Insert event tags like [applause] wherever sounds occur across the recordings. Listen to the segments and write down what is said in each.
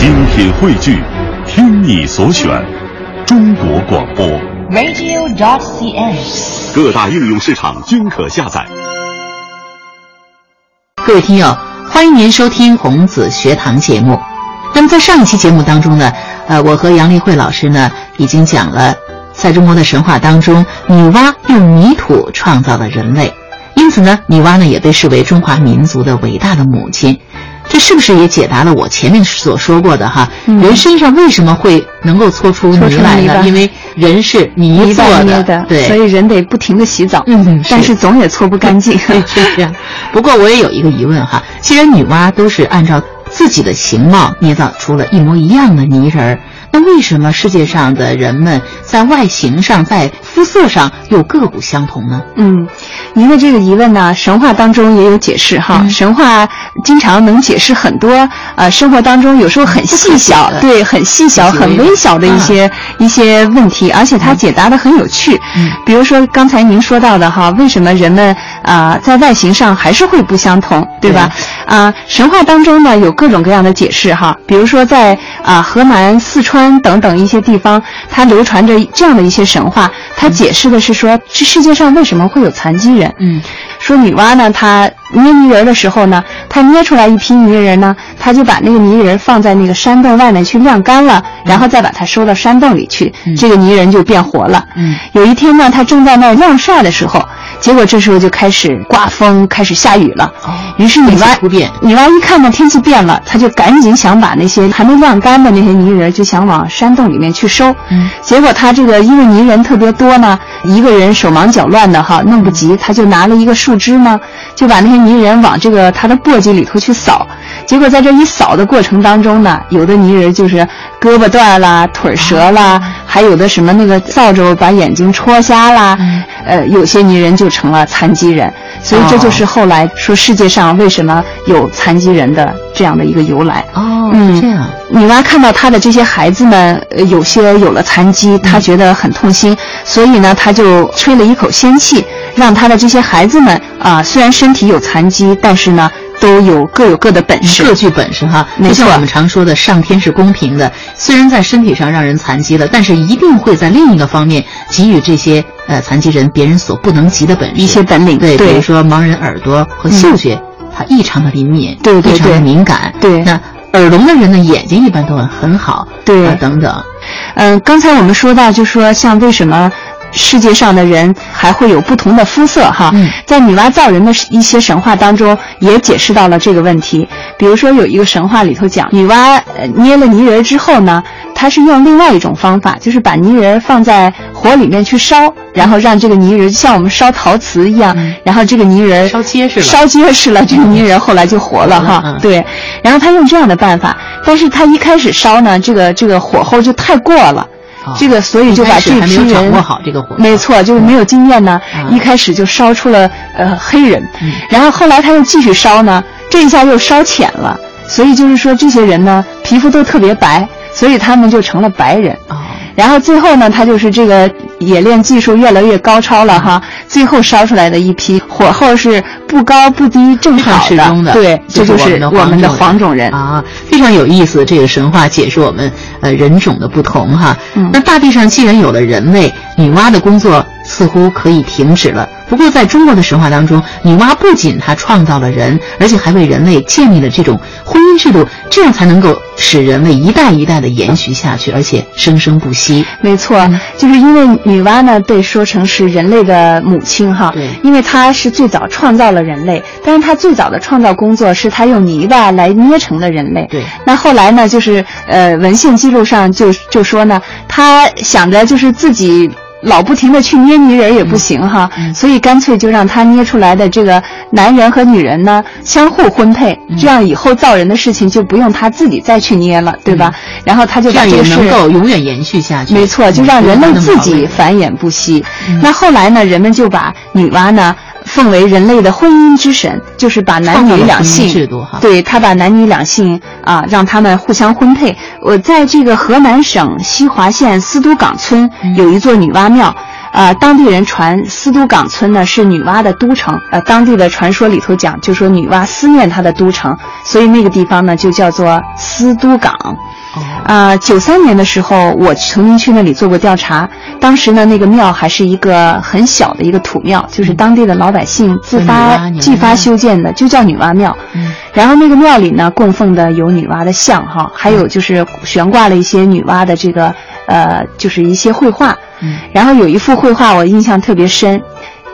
精品汇聚，听你所选，中国广播。radio.cn。各大应用市场均可下载。各位听友，欢迎您收听孔子学堂节目。那么在上一期节目当中呢，呃，我和杨丽慧老师呢已经讲了，在中国的神话当中，女娲用泥土创造了人类，因此呢，女娲呢也被视为中华民族的伟大的母亲。这是不是也解答了我前面所说过的哈？嗯人身上为什么会能够搓出泥来呢？因为人是泥泥做的，对，所以人得不停的洗澡，嗯是但是总也搓不干净。[laughs] 是这样。不过我也有一个疑问哈，既然女娲都是按照自己的形貌捏造出了一模一样的泥人儿，那为什么世界上的人们在外形上、在肤色上又各不相同呢？嗯，您的这个疑问呢，神话当中也有解释哈。嗯神话经常能解释很多呃生活当中有时候很细小对，很细小、很微的很微小的一些、一些问题，而且它解答的很有趣。嗯比如说刚才您说到的哈，为什么人们啊、在外形上还是会不相同，对吧？啊、神话当中呢有各种各样的解释哈，比如说在啊、河南、四川等等一些地方，它流传着这样的一些神话，它解释的是说，这世界上为什么会有残疾人？嗯说女娲呢，她捏泥人的时候呢，他捏出来一批泥人呢，他就把那个泥人放在那个山洞外面去晾干了，然后再把它收到山洞里去，嗯这个泥人就变活了。嗯有一天呢，他正在那儿晾晒的时候，结果这时候就开始刮风，开始下雨了。哦于是女娲女娲一看到天气变了，她就赶紧想把那些还没晾干的那些泥人，就想往山洞里面去收。嗯结果她这个因为泥人特别多呢，一个人手忙脚乱的哈，弄不及，她就拿了一个树枝呢，就把那些泥人往这个他的簸箕里头去扫。结果在这一扫的过程当中呢，有的泥人就是胳膊断啦、腿儿折啦，还有的什么那个扫帚把眼睛戳瞎啦，嗯呃，有些泥人就成了残疾人。所以这就是后来说世界上为什么有残疾人的这样的一个由来。哦，嗯这样。女娲看到她的这些孩子们，呃有些有了残疾，她觉得很痛心，所以呢，她就吹了一口仙气，让她的这些孩子们啊、虽然身体有残疾，但是呢，都有各有各的本事。各具本事哈，就像我们常说的，上天是公平的。虽然在身体上让人残疾了，但是一定会在另一个方面给予这些呃残疾人别人所不能及的本事，一些本领对，对比如说盲人耳朵和嗅觉，它异常的灵敏，对对异常的敏感。对那耳聋的人呢，眼睛一般都很很好，对啊等等。嗯、刚才我们说到，就说像为什么世界上的人还会有不同的肤色哈，嗯在女娲造人的一些神话当中也解释到了这个问题。比如说有一个神话里头讲，女娲呃捏了泥人之后呢，她是用另外一种方法，就是把泥人放在火里面去烧，然后让这个泥人像我们烧陶瓷一样，嗯然后这个泥人烧结实了烧结实了，这个泥人后来就活了哈。嗯对，然后他用这样的办法，但是他一开始烧呢，这个这个火候就太过了。哦这个所以就把这批人掌握好这个火候没错，就是没有经验呢，嗯一开始就烧出了呃黑人，嗯。然后后来他又继续烧呢，这一下又烧浅了，所以就是说这些人呢皮肤都特别白，所以他们就成了白人。哦，然后最后呢，他就是这个冶炼技术越来越高超了哈，最后烧出来的一批火候是不高不低，正常好适中的，对，这就是我我们的黄种种人。啊，非常有意思。这个神话解释我们呃人种的不同哈。嗯那大地上既然有了人类，女娲的工作似乎可以停止了。不过在中国的神话当中，女娲不仅她创造了人，而且还为人类建立了这种婚姻制度，这样才能够使人类一代一代的延续下去，而且生生不息。没错，就是因为女娲呢被说成是人类的母亲哈，对因为她是最早创造了人类，但是她最早的创造工作是她用泥巴来捏成了人类。对那后来呢，就是呃文献记录上就就说呢，她想着就是自己。老不停的去捏泥人也不行哈，嗯所以干脆就让他捏出来的这个男人和女人呢相互婚配，嗯这样以后造人的事情就不用他自己再去捏了，对吧？然后他就嗯这个事能够永远延续下去。没错，就让人类自己嗯繁衍不息。那后来呢，人们就把女娲呢奉为人类的婚姻之神，就是把男女两性制度哈对他把男女两性啊，让他们互相婚配。我在这个河南省西华县司都岗村嗯有一座女娲庙。啊，当地人传司都岗村呢是女娲的都城，呃，当地的传说里头讲，就说女娲思念她的都城，所以那个地方呢就叫做司都岗。啊，九三年的时候，我曾经去那里做过调查。当时呢，那个庙还是一个很小的一个土庙，就是当地的老百姓自发自发修建的，就叫女娲庙。嗯，然后那个庙里呢，供奉的有女娲的像哈，还有就是悬挂了一些女娲的这个呃，就是一些绘画。嗯，然后有一幅绘画我印象特别深。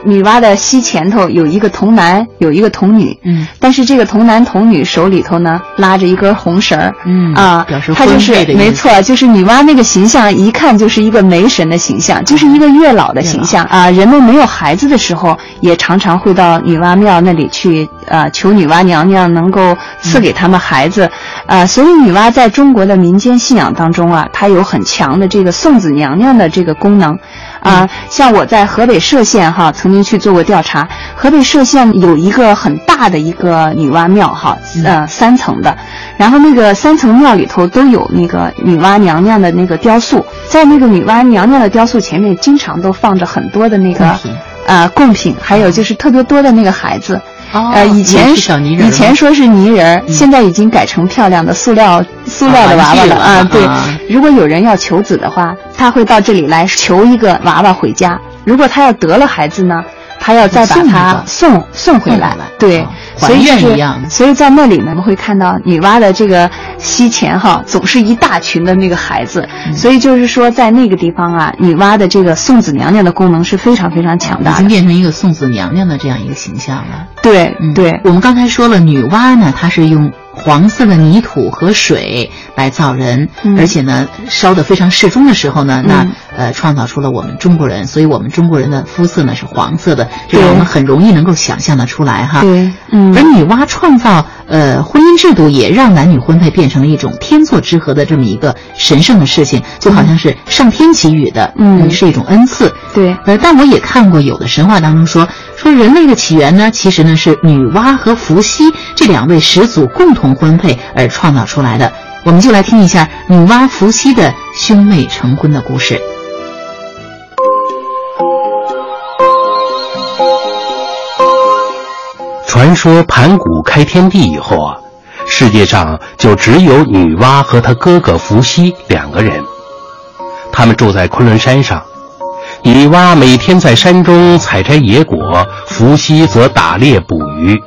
女娲的膝前头有一个童男，有一个童女。嗯，但是这个童男童女手里头呢拉着一根红绳儿。嗯啊，表示他就是没错，就是女娲那个形象，一看就是一个媒神的形象，就是一个月老的形象啊。人们没有孩子的时候，也常常会到女娲庙那里去，呃，求女娲娘娘能够赐给他们孩子。啊，所以女娲在中国的民间信仰当中啊，她有很强的这个送子娘娘的这个功能。啊，像我在河北涉县哈，曾经去做过调查。河北涉县有一个很大的一个女娲庙哈，呃，三层的，然后那个三层庙里头都有那个女娲娘娘的那个雕塑，在那个女娲娘娘的雕塑前面，经常都放着很多的那个啊呃贡品，还有就是特别多的那个孩子。哦呃，以前是小泥人以前说是泥人，嗯现在已经改成漂亮的塑料塑料的娃娃了了啊。对啊，如果有人要求子的话，他会到这里来求一个娃娃回家。如果他要得了孩子呢，他要再把送一他送送回来。对哦，所以一样所以在那里呢，我们会看到女娲的这个膝前哈，总是一大群的那个孩子。嗯所以就是说，在那个地方啊，女娲的这个送子娘娘的功能是非常非常强大的。经变成一个送子娘娘的这样一个形象了。对嗯，对，我们刚才说了，女娲呢，她是用黄色的泥土和水来造人，嗯。而且呢，烧得非常适中的时候呢，那嗯。呃，创造出了我们中国人，所以我们中国人的肤色呢是黄色的，这对个我们很容易能够想象得出来哈。对，嗯。而女娲创造呃婚姻制度，也让男女婚配变成了一种天作之合的这么一个神圣的事情，就好像是上天给予的，嗯是一种恩赐。对，呃，但我也看过有的神话当中说，说人类的起源呢，其实呢是女娲和伏羲这两位始祖共同婚配而创造出来的。我们就来听一下女娲伏羲的兄妹成婚的故事。传说盘古开天地以后啊，世界上就只有女娲和她哥哥伏羲两个人。他们住在昆仑山上，女娲每天在山中采摘野果，伏羲则打猎捕鱼。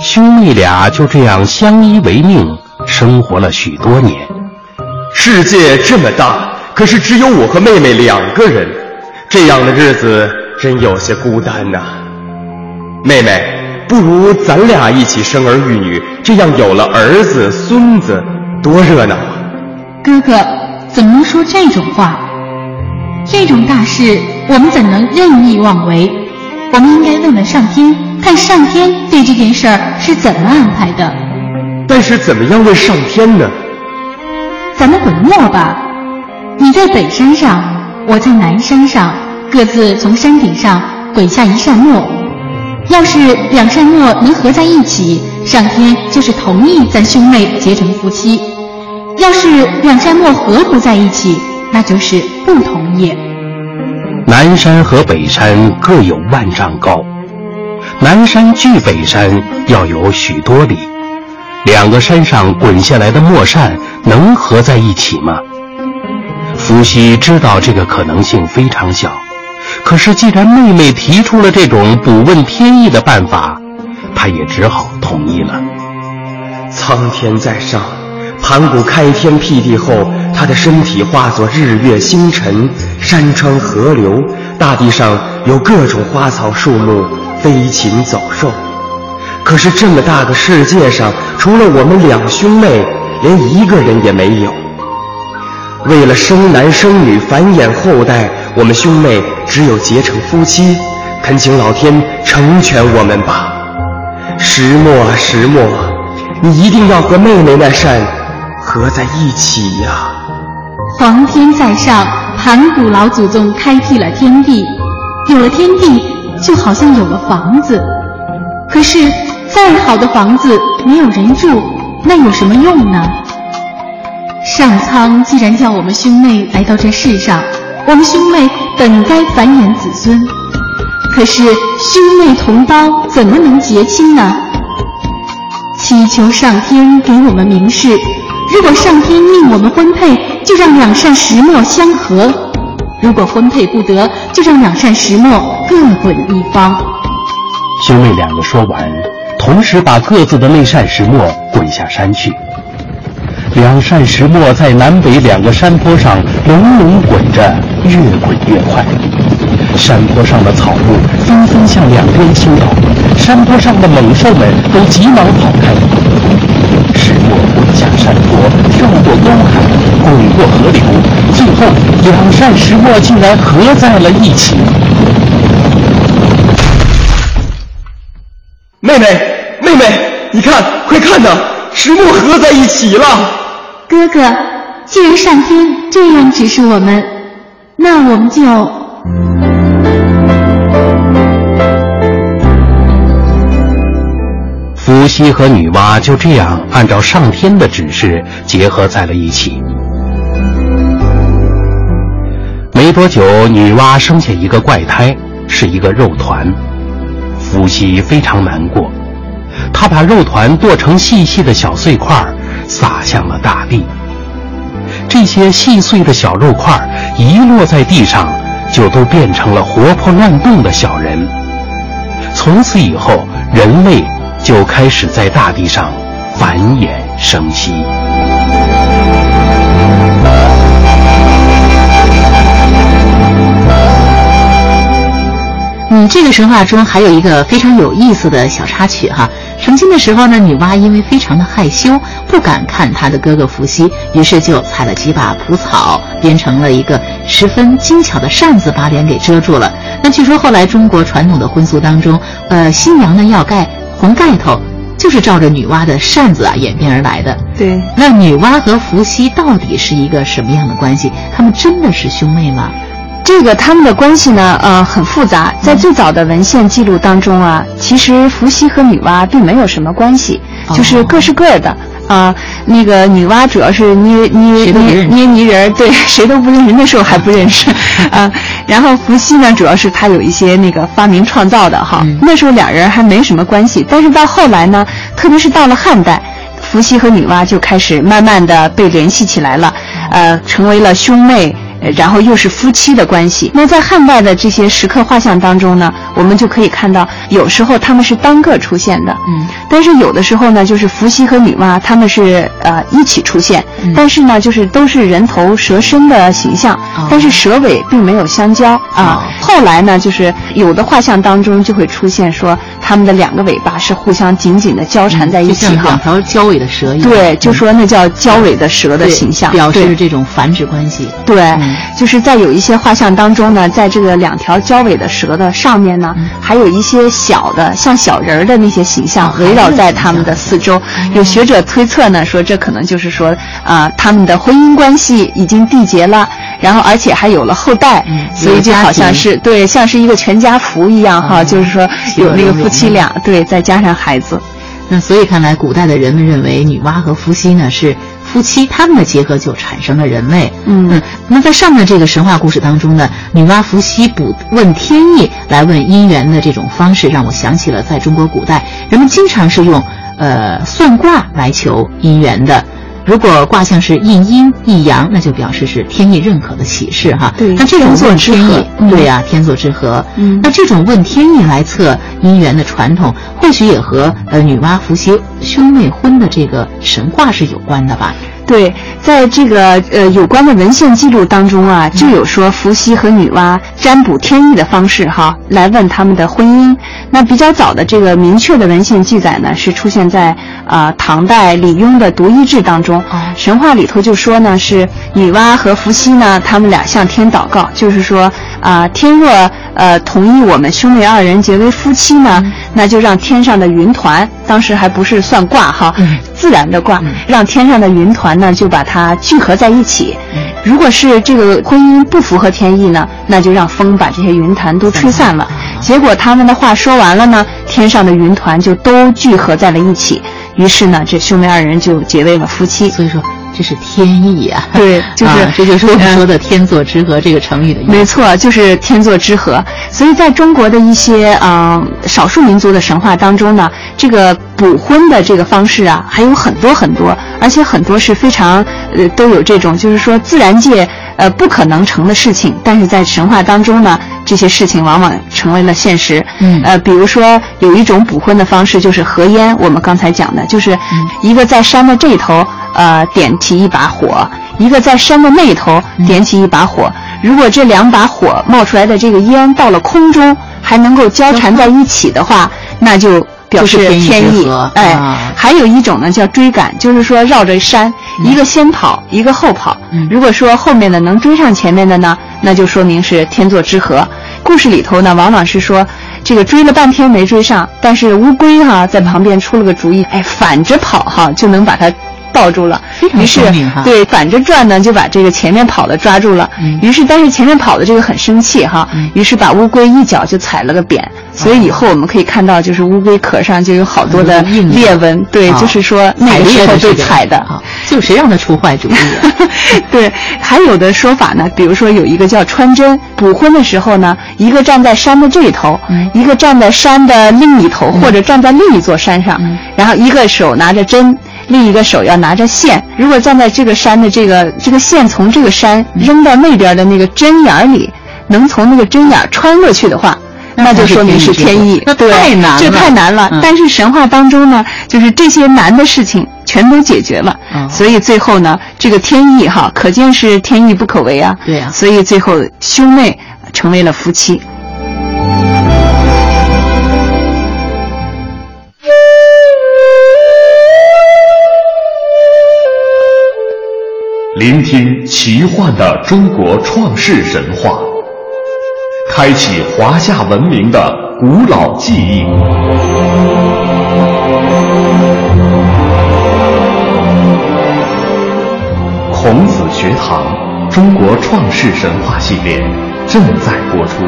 兄妹俩就这样相依为命，生活了许多年。世界这么大，可是只有我和妹妹两个人，这样的日子真有些孤单呐、妹妹，不如咱俩一起生儿育女，这样有了儿子孙子，多热闹啊！哥哥，怎么能说这种话？这种大事，我们怎能任意妄为？我们应该问问上天，看上天对这件事儿是怎么安排的。但是怎么样问上天呢？咱们滚磨吧，你在北山上，我在南山上，各自从山顶上滚下一扇磨。要是两扇磨能合在一起，上天就是同意咱兄妹结成夫妻；要是两扇磨合不在一起，那就是不同意。南山和北山各有万丈高，南山距北山要有许多里。两个山上滚下来的墨扇能合在一起吗？伏羲知道这个可能性非常小，可是既然妹妹提出了这种不问天意的办法，他也只好同意了。苍天在上，盘古开天辟地后，他的身体化作日月星辰、山川河流，大地上有各种花草树木、飞禽走兽。可是这么大个世界上，除了我们两兄妹，连一个人也没有。为了生男生女、繁衍后代，我们兄妹只有结成夫妻。恳请老天成全我们吧。石墨啊石墨，你一定要和妹妹那扇合在一起呀、皇天在上，盘古老祖宗开辟了天地，有了天地，就好像有了房子。可是，再好的房子没有人住，那有什么用呢？上苍既然叫我们兄妹来到这世上，我们兄妹本该繁衍子孙。可是兄妹同胞怎么能结亲呢？祈求上天给我们明示，如果上天命我们婚配，就让两扇石磨相合；如果婚配不得，就让两扇石磨各滚一方。兄妹两个说完，同时把各自的那扇石磨滚下山去。两扇石磨在南北两个山坡上隆隆滚着，越滚越快。山坡上的草木纷纷向两边倾倒，山坡上的猛兽们都急忙跑开。石墨滚下山坡，跳过沟海，滚过河流，最后两扇石墨竟然合在了一起。妹妹，妹妹，你看，快看呐，石墨合在一起了。哥哥，既然上天这样指示我们，那我们就……伏羲和女娲就这样按照上天的指示结合在了一起。没多久，女娲生下一个怪胎，是一个肉团。伏羲非常难过，他把肉团剁成细细的小碎块，撒向了大地。这些细碎的小肉块一落在地上，就都变成了活泼乱动的小人。从此以后，人类就开始在大地上繁衍生息。嗯，这个神话中还有一个非常有意思的小插曲哈。成亲的时候呢，女娲因为非常的害羞，不敢看她的哥哥伏羲，于是就采了几把蒲草，编成了一个十分精巧的扇子，把脸给遮住了。那据说后来中国传统的婚俗当中，呃，新娘呢要盖红盖头，就是照着女娲的扇子啊演变而来的。对，那女娲和伏羲到底是一个什么样的关系？他们真的是兄妹吗？这个他们的关系呢，呃，很复杂。在最早的文献记录当中啊，其实伏羲和女娲并没有什么关系，就是各是各的啊。那个女娲主要是捏捏捏捏泥人，对，[laughs] 谁都不认识，那时候还不认识啊。[laughs] 然后伏羲呢，主要是他有一些那个发明创造的哈，那时候两人还没什么关系。但是到后来呢，特别是到了汉代，伏羲和女娲就开始慢慢的被联系起来了，呃，成为了兄妹。然后又是夫妻的关系。那在汉代的这些石刻画像当中呢，我们就可以看到，有时候他们是单个出现的，嗯，但是有的时候呢，就是伏羲和女娲他们是呃一起出现，但是呢，就是都是人头蛇身的形象，但是蛇尾并没有相交啊。后来呢，就是有的画像当中就会出现说，他们的两个尾巴是互相紧紧的交缠在一起，像两条交尾的蛇一样。对，就说那叫交尾的蛇的形象，表示这种繁殖关系。对。就是在有一些画像当中呢，在这个两条交尾的蛇的上面呢，还有一些小的像小人儿的那些形象围绕在他们的四周。有学者推测呢，说这可能就是说啊，他们的婚姻关系已经缔结了，然后而且还有了后代，所以就好像是对，像是一个全家福一样哈，就是说有那个夫妻俩，对，再加上孩子。那所以看来，古代的人们认为女娲和伏羲呢是。夫妻他们的结合就产生了人类。嗯，那在上面这个神话故事当中呢，女娲伏羲卜问天意来问姻缘的这种方式，让我想起了在中国古代人们经常是用呃算卦来求姻缘的。如果卦象是一阴一阳，那就表示是天意认可的启示哈。对，那这种问天意，对呀，天作之合。嗯，那这种问天意来测姻缘的传统，或许也和呃女娲伏羲兄妹婚的这个神话是有关的吧。对，在这个呃有关的文献记录当中啊，就有说伏羲和女娲占卜天意的方式哈，来问他们的婚姻。那比较早的这个明确的文献记载呢，是出现在啊唐代李邕的《独一志》当中。神话里头就说呢，是女娲和伏羲呢，他们俩向天祷告，就是说啊，天若呃同意我们兄妹二人结为夫妻呢，那就让天上的云团，当时还不是算卦哈。自然的卦，让天上的云团呢就把它聚合在一起。如果是这个婚姻不符合天意呢，那就让风把这些云团都吹散了。结果他们的话说完了呢，天上的云团就都聚合在了一起。于是呢，这兄妹二人就结为了夫妻。所以说，这是天意啊、对 [laughs] 就是啊这就是我们说的“天作之合”这个成语的意思。没错，就是天作之合。所以在中国的一些呃少数民族的神话当中呢，这个补婚的这个方式啊，还有很多很多，而且很多是非常呃都有这种，就是说自然界呃不可能成的事情，但是在神话当中呢，这些事情往往成为了现实。嗯呃，比如说有一种补婚的方式就是合烟，我们刚才讲的，就是嗯一个在山的这头呃点起一把火，一个在山的那头嗯点起一把火。如果这两把火冒出来的这个烟到了空中还能够交缠在一起的话，那就表示天意。哎啊，还有一种呢叫追赶，就是说绕着山，一个先跑，一个后跑。嗯如果说后面的能追上前面的呢，那就说明是天作之合。故事里头呢，往往是说这个追了半天没追上，但是乌龟哈、在旁边出了个主意，哎，反着跑哈、就能把它抱住了。于是对反着转呢，就把这个前面跑的抓住了。嗯于是但是前面跑的这个很生气哈、嗯于是把乌龟一脚就踩了个扁。所以以后我们可以看到，就是乌龟壳上就有好多的裂纹，对，啊就是说那个时候被裂的这个踩的。好，就谁让他出坏主意啊？[laughs] 对，还有的说法呢，比如说有一个叫穿针，补婚的时候呢，一个站在山的这一头，嗯一个站在山的另一头，或者站在另一座山上，嗯然后一个手拿着针。另一个手要拿着线，如果站在这个山的这个这个线从这个山扔到那边的那个针眼儿里，能从那个针眼儿穿过去的话，那就说明是天意。那对太难了这太难了。嗯但是神话当中呢，就是这些难的事情全都解决了，哦所以最后呢，这个天意哈，可见是天意不可违啊。对啊所以最后兄妹成为了夫妻。聆听奇幻的中国创世神话，开启华夏文明的古老记忆。孔子学堂中国创世神话系列正在播出。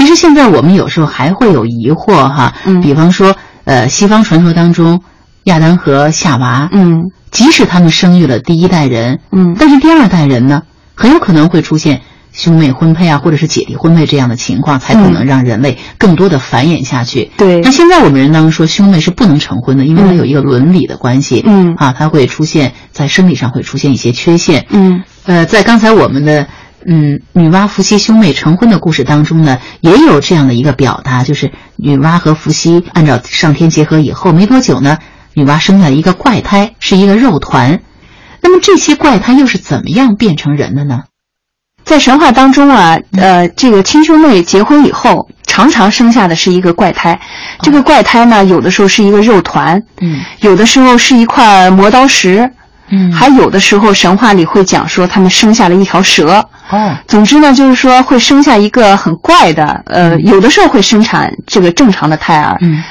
其实现在我们有时候还会有疑惑哈，嗯。比方说，呃，西方传说当中，亚当和夏娃，嗯。即使他们生育了第一代人，嗯。但是第二代人呢，很有可能会出现兄妹婚配啊，或者是姐弟婚配这样的情况，才可能让人类更多的繁衍下去。嗯对。那现在我们人当中说兄妹是不能成婚的，因为它嗯有一个伦理的关系，嗯。啊，它会出现在生理上会出现一些缺陷，嗯。呃，在刚才我们的嗯女娲、伏羲兄妹成婚的故事当中呢，也有这样的一个表达，就是女娲和伏羲按照上天结合以后没多久呢，女娲生下了一个怪胎，是一个肉团。那么这些怪胎又是怎么样变成人的呢？在神话当中啊，呃，这个亲兄妹结婚以后，常常生下的是一个怪胎。这个怪胎呢，有的时候是一个肉团，嗯有的时候是一块磨刀石，嗯还有的时候神话里会讲说他们生下了一条蛇。哦，总之呢，就是说会生下一个很怪的，呃，有的时候会生产这个正常的胎儿。嗯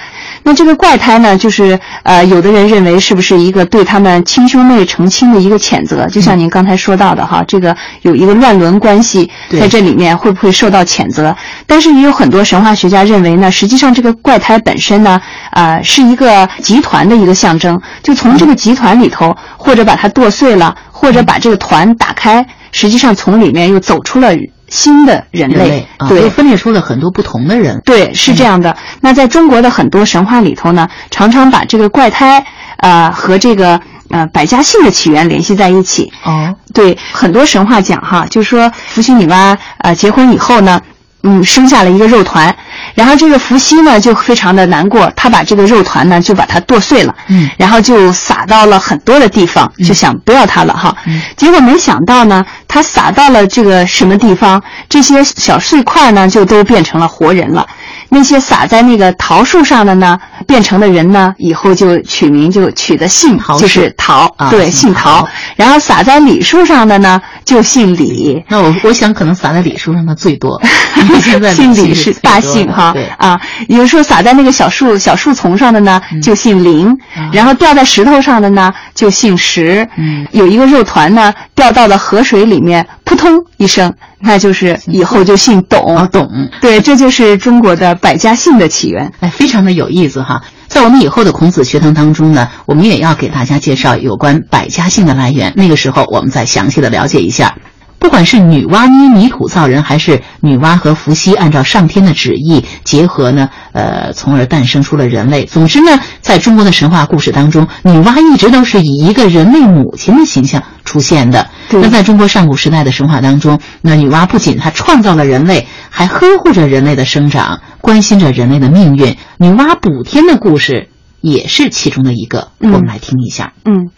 那这个怪胎呢，就是呃，有的人认为是不是一个对他们亲兄妹成亲的一个谴责？就像您刚才说到的哈，这个有一个乱伦关系在这里面，会不会受到谴责？但是也有很多神话学家认为呢，实际上这个怪胎本身呢，啊、是一个集团的一个象征，就从这个集团里头，或者把它剁碎了，或者把这个团打开，实际上从里面又走出了新的人类。人类啊，对，分裂出了很多不同的人。对，是这样的。那在中国的很多神话里头呢，常常把这个怪胎，呃，和这个呃百家姓的起源联系在一起。哦，对，很多神话讲哈，就是说伏羲女娲呃结婚以后呢，嗯，生下了一个肉团，然后这个伏羲呢就非常的难过，他把这个肉团呢就把它剁碎了，嗯然后就撒到了很多的地方，就想不要它了哈。嗯结果没想到呢，他撒到了这个什么地方，这些小碎块呢就都变成了活人了。那些撒在那个桃树上的呢，变成的人呢，以后就取名就取的姓桃就是桃，啊对，姓姓陶陶。然后撒在李树上的呢，就姓李。那我我想可能撒在李树上的最多，[laughs] 现在姓李是大姓哈对啊。有时候撒在那个小树小树丛上的呢，嗯就姓林，然后掉在石头上的呢，就姓石。嗯有一个肉团呢，掉到了河水里面，扑通一声，那就是以后就姓董。啊，董。对，这就是中国的百家姓的起源。哎，非常的有意思哈。在我们以后的孔子学堂当中呢，我们也要给大家介绍有关百家姓的来源。那个时候，我们再详细的了解一下。不管是女娲捏泥土造人，还是女娲和伏羲按照上天的旨意结合呢，呃，从而诞生出了人类。总之呢，在中国的神话故事当中，女娲一直都是以一个人类母亲的形象出现的。那在中国上古时代的神话当中，那女娲不仅她创造了人类，还呵护着人类的生长，关心着人类的命运。女娲补天的故事也是其中的一个，嗯我们来听一下。嗯。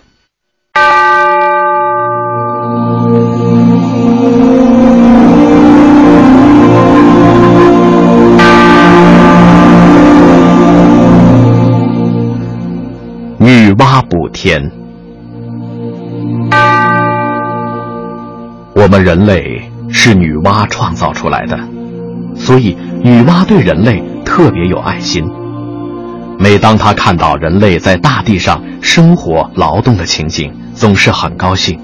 女娲补天。我们人类是女娲创造出来的，所以女娲对人类特别有爱心。每当她看到人类在大地上生活劳动的情景，总是很高兴。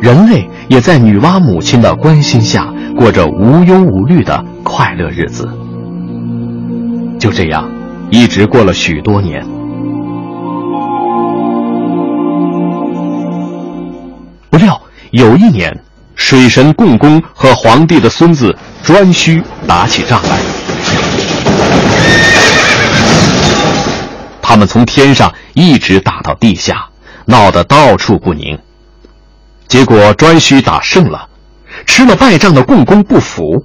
人类也在女娲母亲的关心下，过着无忧无虑的快乐日子。就这样，一直过了许多年。不料有一年，水神共工和皇帝的孙子颛顼打起仗来。他们从天上一直打到地下，闹得到处不宁。结果颛顼打胜了，吃了败仗的共工不服，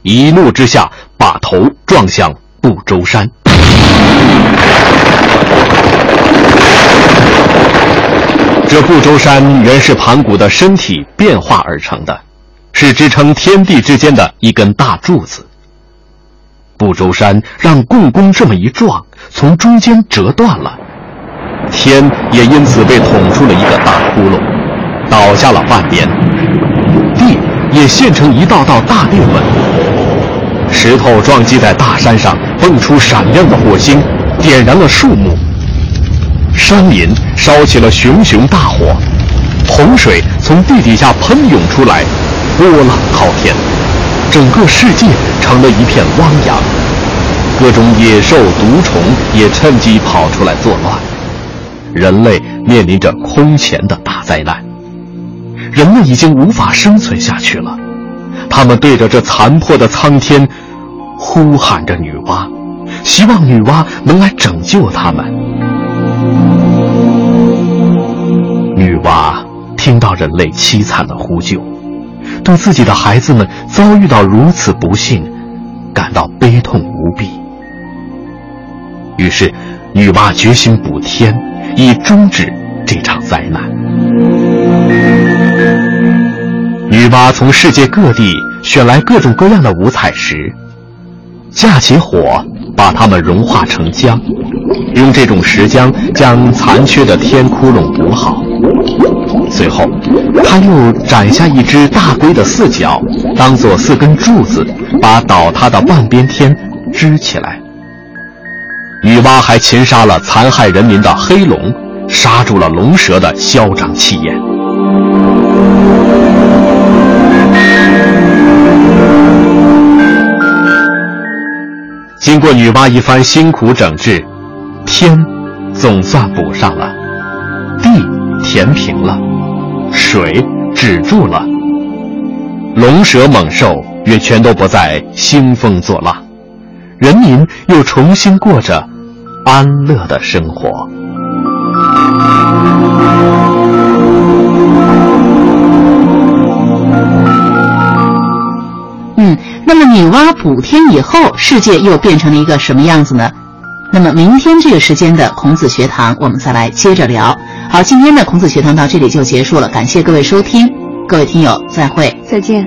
一怒之下把头撞向不周山。这不周山原是盘古的身体变化而成的，是支撑天地之间的一根大柱子。不周山让共工这么一撞，从中间折断了，天也因此被捅出了一个大窟窿，倒下了半边，地也陷成一道道大裂纹。石头撞击在大山上，蹦出闪亮的火星，点燃了树木。山林烧起了熊熊大火，洪水从地底下喷涌出来，波浪滔天，整个世界成了一片汪洋。各种野兽、毒虫也趁机跑出来作乱，人类面临着空前的大灾难。人们已经无法生存下去了，他们对着这残破的苍天，呼喊着女娲，希望女娲能来拯救他们。女娲听到人类凄惨的呼救，对自己的孩子们遭遇到如此不幸，感到悲痛无比。于是，女娲决心补天，以终止这场灾难。女娲从世界各地选来各种各样的五彩石，架起火，把它们融化成浆，用这种石浆将残缺的天窟窿补好。随后，他又斩下一只大龟的四角，当做四根柱子，把倒塌的半边天支起来。女娲还擒杀了残害人民的黑龙，杀住了龙蛇的嚣张气焰。经过女娲一番辛苦整治，天总算补上了，地填平了，水止住了，龙蛇猛兽也全都不再兴风作浪，人民又重新过着安乐的生活。嗯，那么女娲补天以后世界又变成了一个什么样子呢？那么明天这个时间的孔子学堂我们再来接着聊。好今天的孔子学堂到这里就结束了感谢各位收听各位听友再会。再见。